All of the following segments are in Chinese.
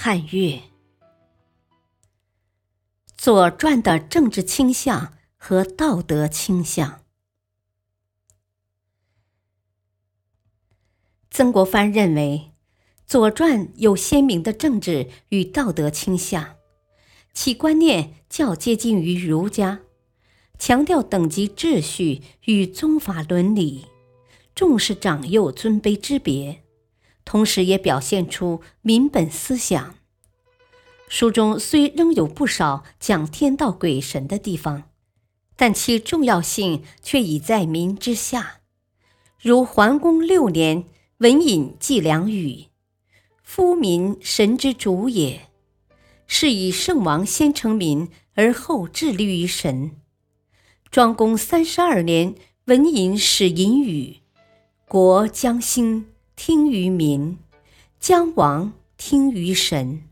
汉乐，《左传》的政治倾向和道德倾向。曾国藩认为，《左传》有鲜明的政治与道德倾向，其观念较接近于儒家，强调等级秩序与宗法伦理，重视长幼尊卑之别。同时也表现出民本思想。书中虽仍有不少讲天道鬼神的地方，但其重要性却已在民之下。如桓公六年，文隐祭良语：“夫民神之主也，是以圣王先成民，而后致力于神。”庄公三十二年，文隐使隐语：“国将兴。”听于民，将亡听于神。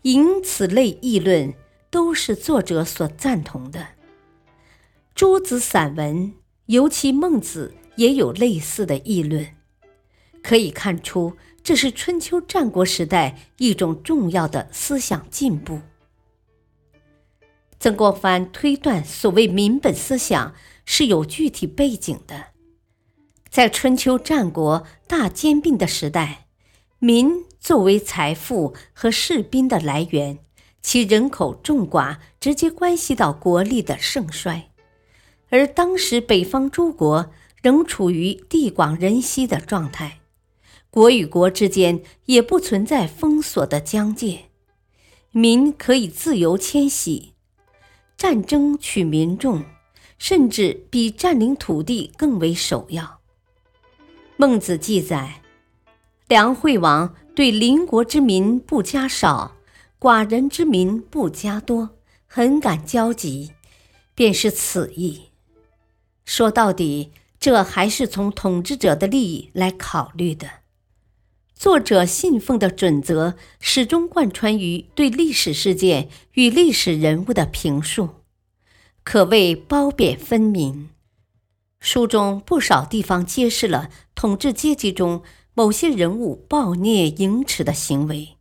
因此类议论，都是作者所赞同的。诸子散文，尤其孟子，也有类似的议论。可以看出，这是春秋战国时代一种重要的思想进步。曾国藩推断，所谓民本思想是有具体背景的。在春秋战国大兼并的时代，民作为财富和士兵的来源，其人口众寡直接关系到国力的盛衰。而当时北方诸国仍处于地广人稀的状态，国与国之间也不存在封锁的疆界，民可以自由迁徙，战争取民众，甚至比占领土地更为首要。孟子记载，梁惠王对邻国之民不加少，寡人之民不加多，很感焦急，便是此意。说到底，这还是从统治者的利益来考虑的。作者信奉的准则始终贯穿于对历史事件与历史人物的评述，可谓褒贬分明。书中不少地方揭示了统治阶级中某些人物暴虐淫耻的行为，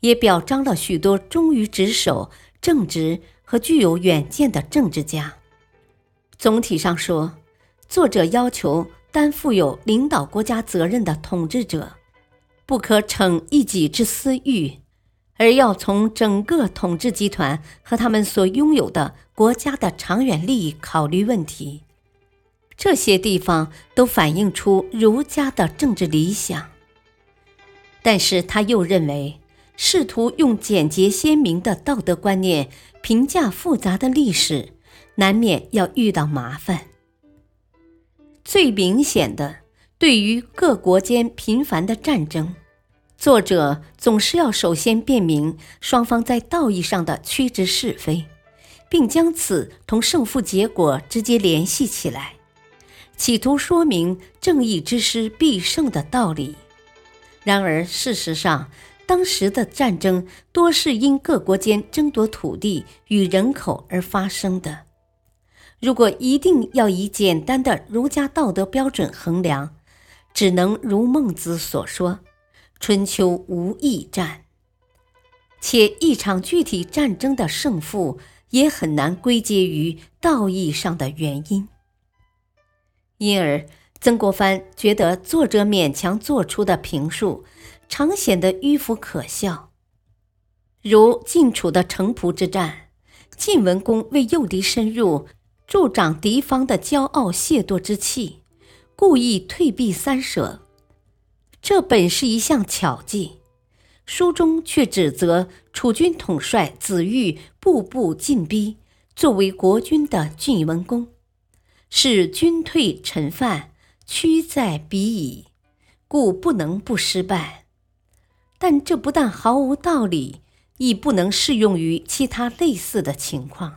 也表彰了许多忠于职守、正直和具有远见的政治家。总体上说，作者要求担负有领导国家责任的统治者，不可逞一己之私欲，而要从整个统治集团和他们所拥有的国家的长远利益考虑问题。这些地方都反映出儒家的政治理想，但是他又认为，试图用简洁鲜明的道德观念评价复杂的历史，难免要遇到麻烦。最明显的，对于各国间频繁的战争，作者总是要首先辨明双方在道义上的曲直是非，并将此同胜负结果直接联系起来。企图说明正义之师必胜的道理，然而事实上，当时的战争多是因各国间争夺土地与人口而发生的。如果一定要以简单的儒家道德标准衡量，只能如孟子所说：“春秋无义战。”且一场具体战争的胜负也很难归结于道义上的原因。因而，曾国藩觉得作者勉强做出的评述，常显得迂腐可笑。如晋楚的城濮之战，晋文公为诱敌深入，助长敌方的骄傲懈惰之气，故意退避三舍。这本是一项巧计，书中却指责楚军统帅子玉步步进逼，作为国君的晋文公。是君退臣犯，屈在彼矣，故不能不失败。但这不但毫无道理，亦不能适用于其他类似的情况。《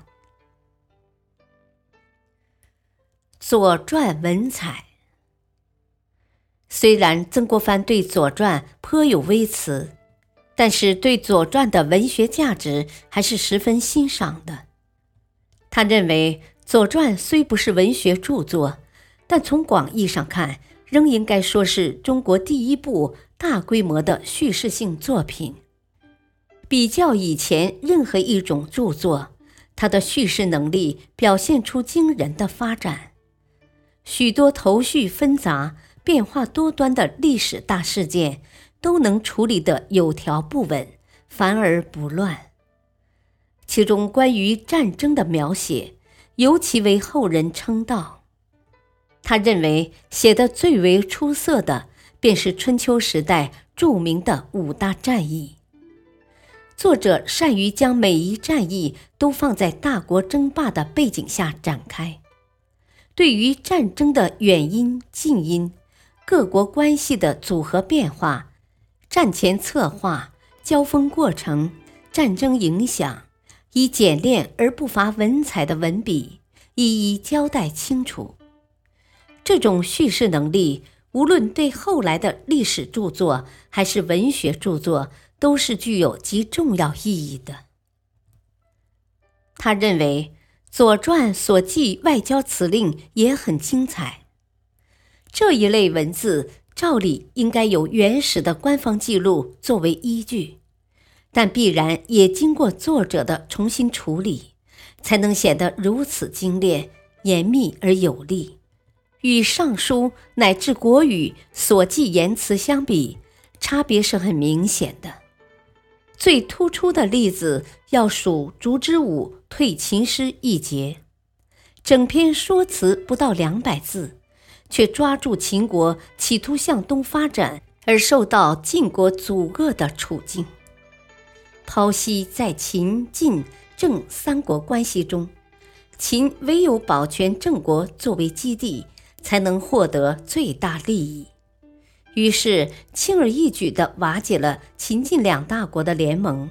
左传》文采，虽然曾国藩对《左传》颇有微词，但是对《左传》的文学价值还是十分欣赏的。他认为，《左传》虽不是文学著作，但从广义上看，仍应该说是中国第一部大规模的叙事性作品。比较以前任何一种著作，它的叙事能力表现出惊人的发展。许多头绪纷杂、变化多端的历史大事件，都能处理得有条不紊、繁而不乱。其中关于战争的描写，尤其为后人称道。他认为写的最为出色的，便是春秋时代著名的五大战役。作者善于将每一战役都放在大国争霸的背景下展开，对于战争的远因近因、各国关系的组合变化、战前策划、交锋过程、战争影响。以简练而不乏文采的文笔，一一交代清楚。这种叙事能力，无论对后来的历史著作还是文学著作，都是具有极重要意义的。他认为，《左传》所记外交辞令也很精彩。这一类文字，照理应该有原始的官方记录作为依据。但必然也经过作者的重新处理，才能显得如此精炼、严密而有力。与《尚书》乃至国语所记言辞相比，差别是很明显的。最突出的例子要数烛之武退秦师一节，整篇说辞不到两百字，却抓住秦国企图向东发展而受到晋国阻遏的处境。剖析在秦、晋、郑三国关系中，秦唯有保全郑国作为基地，才能获得最大利益。于是轻而易举地瓦解了秦晋两大国的联盟，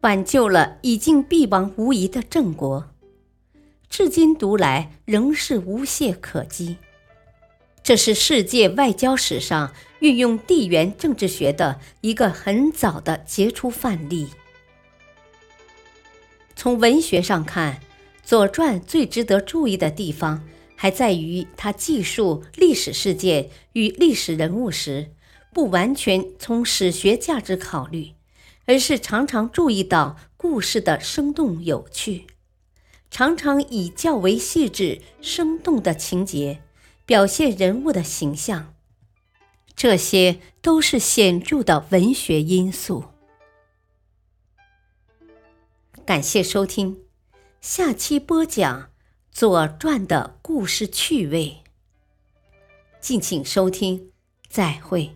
挽救了已经必亡无疑的郑国。至今读来，仍是无懈可击。这是世界外交史上运用地缘政治学的一个很早的杰出范例。从文学上看，《左传》最值得注意的地方，还在于它记述历史事件与历史人物时，不完全从史学价值考虑，而是常常注意到故事的生动有趣，常常以较为细致生动的情节。表现人物的形象，这些都是显著的文学因素。感谢收听，下期播讲《左传》的故事趣味。敬请收听，再会。